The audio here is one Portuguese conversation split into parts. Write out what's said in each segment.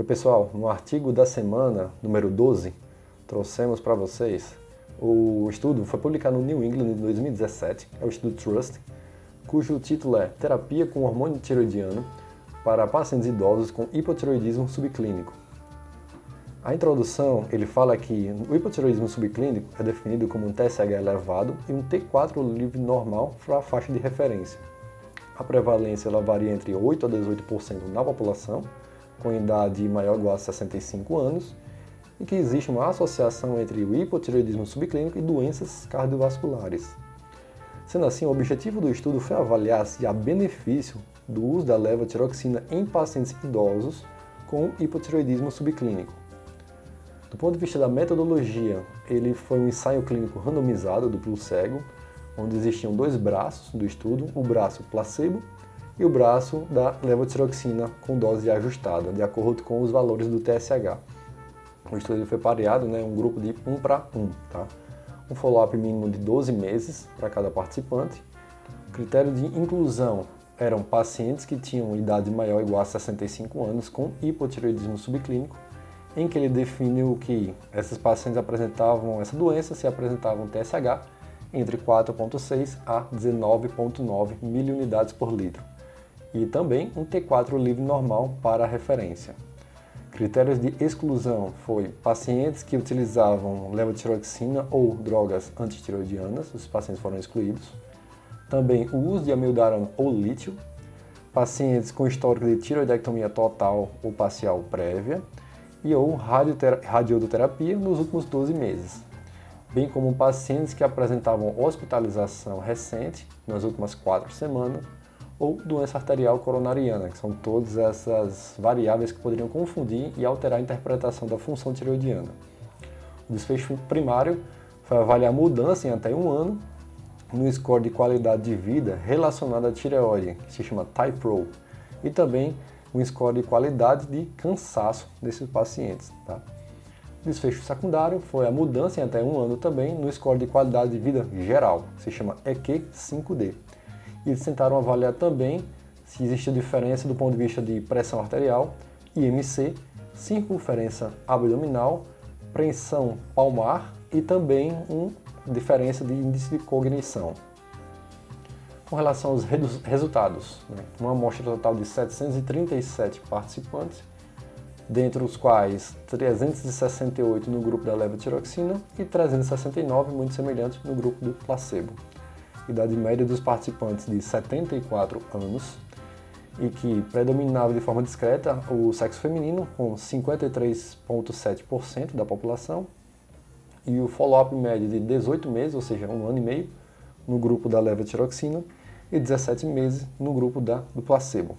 Oi pessoal, no artigo da semana, número 12, trouxemos para vocês o estudo foi publicado no New England em 2017, é o estudo Trust, cujo título é Terapia com hormônio tiroidiano para pacientes idosos com hipotiroidismo subclínico. A introdução, ele fala que o hipotiroidismo subclínico é definido como um TSH elevado e um T4 livre normal para a faixa de referência. A prevalência ela varia entre 8 a 18% na população, com idade maior ou igual a 65 anos, e que existe uma associação entre o hipotireoidismo subclínico e doenças cardiovasculares. Sendo assim, o objetivo do estudo foi avaliar se há benefício do uso da levotiroxina em pacientes idosos com hipotireoidismo subclínico. Do ponto de vista da metodologia, ele foi um ensaio clínico randomizado, duplo cego, onde existiam dois braços do estudo, o braço placebo e o braço da levotiroxina com dose ajustada, de acordo com os valores do TSH. O estudo foi pareado, né, um grupo de 1 para 1, tá? um follow-up mínimo de 12 meses para cada participante. O critério de inclusão eram pacientes que tinham idade maior ou igual a 65 anos com hipotireoidismo subclínico, em que ele define o que esses pacientes apresentavam essa doença se apresentavam TSH entre 4,6 a 19,9 miliunidades por litro e também um T4 livre normal para referência. Critérios de exclusão foi pacientes que utilizavam levotiroxina ou drogas antitiroidianas, os pacientes foram excluídos. Também o uso de amiodarona ou lítio, pacientes com histórico de tiroidectomia total ou parcial prévia e ou radioterapia nos últimos 12 meses, bem como pacientes que apresentavam hospitalização recente nas últimas 4 semanas ou doença arterial coronariana, que são todas essas variáveis que poderiam confundir e alterar a interpretação da função tireoidiana. O desfecho primário foi avaliar mudança em até um ano no score de qualidade de vida relacionado à tireoide, que se chama TypeRo, e também um score de qualidade de cansaço desses pacientes. Tá? O desfecho secundário foi a mudança em até um ano também no score de qualidade de vida geral, que se chama EQ5D e eles tentaram avaliar também se existe diferença do ponto de vista de pressão arterial, IMC, circunferência abdominal, pressão palmar e também uma diferença de índice de cognição. Com relação aos resultados, né, uma amostra total de 737 participantes, dentre os quais 368 no grupo da levotiroxina e 369, muito semelhantes, no grupo do placebo idade média dos participantes de 74 anos e que predominava de forma discreta o sexo feminino, com 53,7% da população, e o follow-up médio de 18 meses, ou seja, um ano e meio, no grupo da levotiroxina e 17 meses no grupo da, do placebo.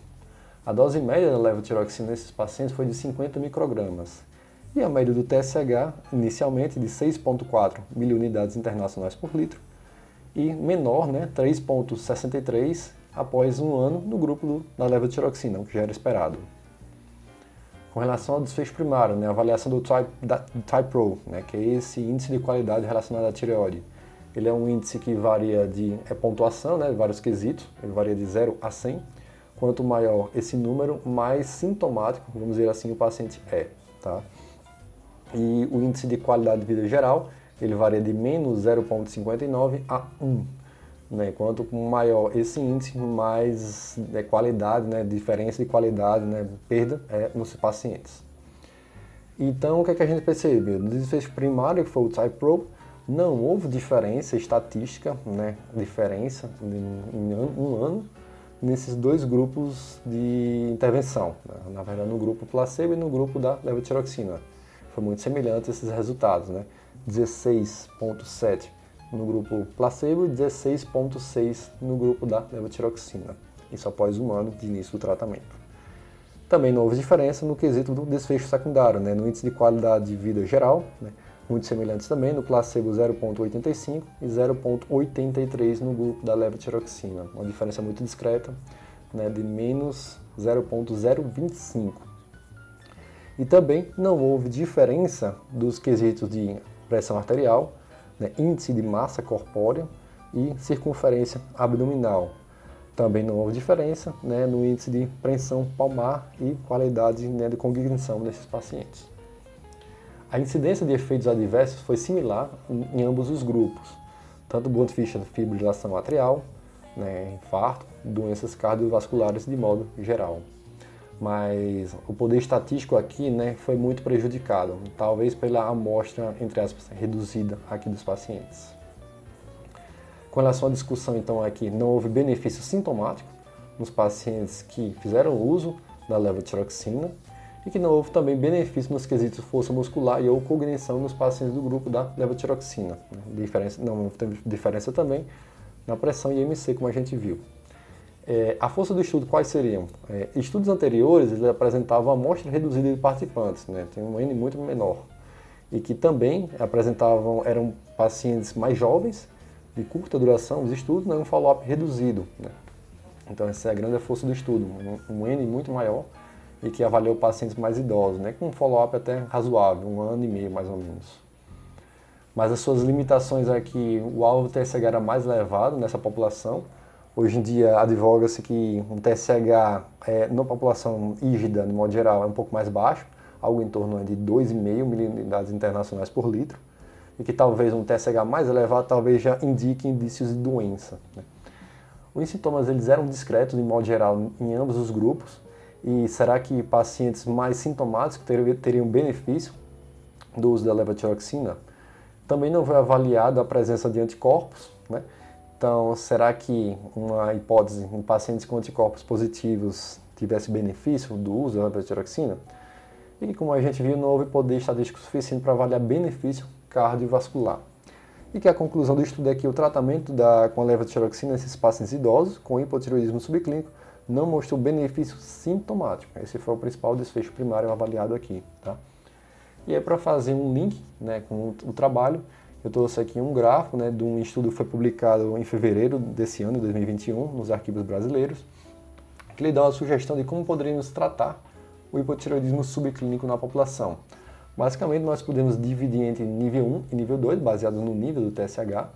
A dose média da levotiroxina nesses pacientes foi de 50 microgramas e a média do TSH, inicialmente de 6,4 miliunidades internacionais por litro, e menor, né, 3,63 após um ano no grupo do, da levotiroxina, o que já era esperado. Com relação ao desfecho primário, né, a avaliação do Type, né, que é esse índice de qualidade relacionado à tireoide. Ele é um índice que varia de é pontuação, né, vários quesitos, ele varia de 0 a 100. Quanto maior esse número, mais sintomático, vamos dizer assim, o paciente é. Tá? E o índice de qualidade de vida geral ele varia de menos 0,59 a 1. Né? Quanto maior esse índice, mais né, qualidade, né, diferença de qualidade, né, perda é nos pacientes. Então, o que, é que a gente percebeu? No desfecho primário, que foi o Type Pro, não houve diferença estatística, né, diferença em um ano nesses dois grupos de intervenção. Né? Na verdade, no grupo placebo e no grupo da levotiroxina. Foi muito semelhante esses resultados, né? 16,7 no grupo placebo e 16,6 no grupo da levotiroxina, isso após um ano de início do tratamento. Também não houve diferença no quesito do desfecho secundário, né, no índice de qualidade de vida geral, né, muito semelhantes também, no placebo 0,85 e 0,83 no grupo da levotiroxina, uma diferença muito discreta, né, de menos 0,025. E também não houve diferença dos quesitos de pressão arterial, né, índice de massa corpórea e circunferência abdominal. Também não houve diferença né, no índice de preensão palmar e qualidade né, de cognição desses pacientes. A incidência de efeitos adversos foi similar em ambos os grupos, tanto do ponto de de fibrilação atrial, né, infarto, doenças cardiovasculares de modo geral. Mas o poder estatístico aqui né, foi muito prejudicado, talvez pela amostra, entre aspas, reduzida aqui dos pacientes. Com relação à discussão, então, aqui, não houve benefício sintomático nos pacientes que fizeram uso da levotiroxina e que não houve também benefício nos quesitos força muscular e ou cognição nos pacientes do grupo da levotiroxina. Diferença, não teve diferença também na pressão IMC, como a gente viu. É, a força do estudo, quais seriam? É, estudos anteriores eles apresentavam amostra reduzida de participantes, né? tem um N muito menor, e que também apresentavam, eram pacientes mais jovens, de curta duração, os estudos, né? um follow-up reduzido. Né? Então essa é a grande força do estudo, um, um N muito maior, e que avaliou pacientes mais idosos, né, com um follow-up até razoável, um ano e meio mais ou menos. Mas as suas limitações é que o alvo TSH era mais elevado nessa população. Hoje em dia advoga-se que um TSH é, na população hígida, de modo geral, é um pouco mais baixo, algo em torno de 2,5 milunidades internacionais por litro, e que talvez um TSH mais elevado talvez já indique indícios de doença. Né? Os sintomas eles eram discretos, de modo geral, em ambos os grupos, e será que pacientes mais sintomáticos teriam benefício do uso da levotiroxina? Também não foi avaliada a presença de anticorpos, né? Então, será que uma hipótese em pacientes com anticorpos positivos tivesse benefício do uso da levotiroxina? E como a gente viu, não houve poder estatístico suficiente para avaliar benefício cardiovascular. E que a conclusão do estudo é que o tratamento da, com a levotiroxina nesses pacientes idosos com hipotiroidismo subclínico não mostrou benefício sintomático. Esse foi o principal desfecho primário avaliado aqui. Tá? E aí, para fazer um link né, com o trabalho, eu trouxe aqui um gráfico né, de um estudo que foi publicado em fevereiro desse ano, 2021, nos arquivos brasileiros, que lhe dá uma sugestão de como poderíamos tratar o hipotireoidismo subclínico na população. Basicamente, nós podemos dividir entre nível 1 e nível 2, baseado no nível do TSH.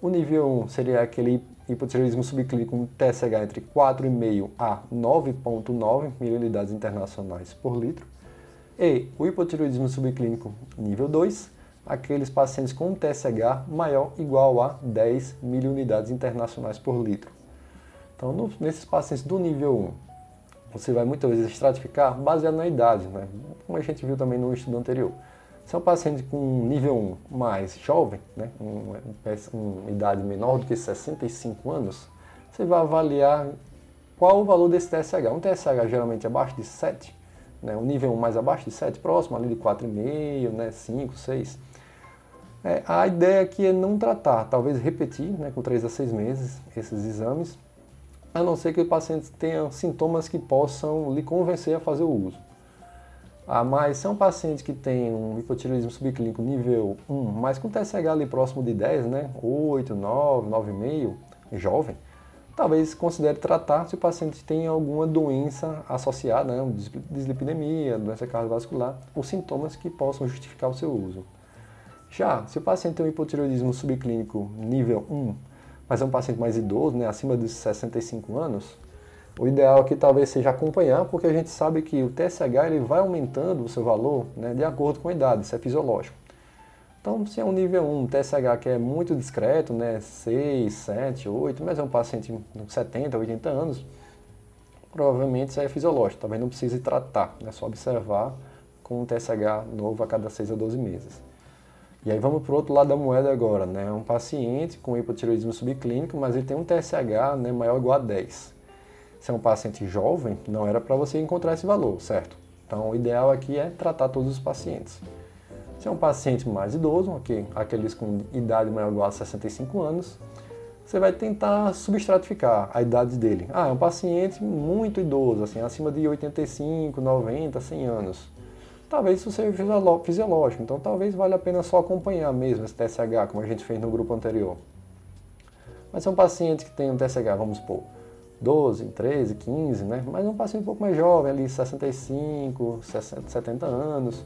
O nível 1 seria aquele hipotireoidismo subclínico com TSH entre 4,5 a 9,9 mililidades internacionais por litro. E o hipotireoidismo subclínico nível 2, aqueles pacientes com TSH maior ou igual a 10 miliunidades internacionais por litro. Então, no, nesses pacientes do nível 1, você vai muitas vezes estratificar baseado na idade, né? como a gente viu também no estudo anterior. Se é um paciente com nível 1 mais jovem, né, uma, uma idade menor do que 65 anos, você vai avaliar qual o valor desse TSH. Um TSH geralmente abaixo de 7, né, um nível 1 mais abaixo de 7, próximo ali de 4,5, né, 5, 6. É, a ideia aqui é não tratar, talvez repetir né, com 3 a 6 meses esses exames, a não ser que o paciente tenha sintomas que possam lhe convencer a fazer o uso. Ah, mas se é um paciente que tem um hipotireoidismo subclínico nível 1, mas com TSH ali próximo de 10, né, 8, 9, 9,5, jovem, talvez considere tratar se o paciente tem alguma doença associada, né, dislipidemia, doença cardiovascular, ou sintomas que possam justificar o seu uso. Já, se o paciente tem um hipotireoidismo subclínico nível 1, mas é um paciente mais idoso, né, acima dos 65 anos, o ideal aqui talvez seja acompanhar, porque a gente sabe que o TSH ele vai aumentando o seu valor né, de acordo com a idade, isso é fisiológico. Então, se é um nível 1, TSH que é muito discreto, né, 6, 7, 8, mas é um paciente com 70, 80 anos, provavelmente isso é fisiológico, também não precisa tratar, é só observar com um TSH novo a cada 6 a 12 meses. E aí vamos para o outro lado da moeda agora, né? Um paciente com hipotireoidismo subclínico, mas ele tem um TSH né, maior ou igual a 10 se é um paciente jovem, não era para você encontrar esse valor, certo? Então, o ideal aqui é tratar todos os pacientes. Se é um paciente mais idoso, okay, aqueles com idade maior ou igual a 65 anos, você vai tentar substratificar a idade dele. Ah, é um paciente muito idoso, assim, acima de 85, 90, 100 anos. Talvez isso seja fisiológico, então talvez valha a pena só acompanhar mesmo esse TSH, como a gente fez no grupo anterior. Mas se é um paciente que tem um TSH, vamos supor, 12, 13, 15, né? Mas um paciente um pouco mais jovem, ali 65, 60, 70 anos,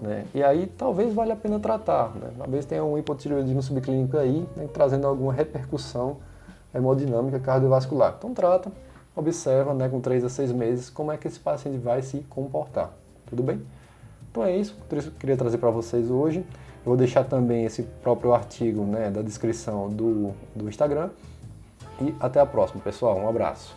né? E aí talvez valha a pena tratar, né? Talvez tenha um hipotireoidismo subclínico aí, né? trazendo alguma repercussão hemodinâmica cardiovascular. Então trata, observa né, com 3 a 6 meses como é que esse paciente vai se comportar. Tudo bem? Então é isso que eu queria trazer para vocês hoje. Eu vou deixar também esse próprio artigo né, da descrição do, do Instagram. E até a próxima, pessoal. Um abraço.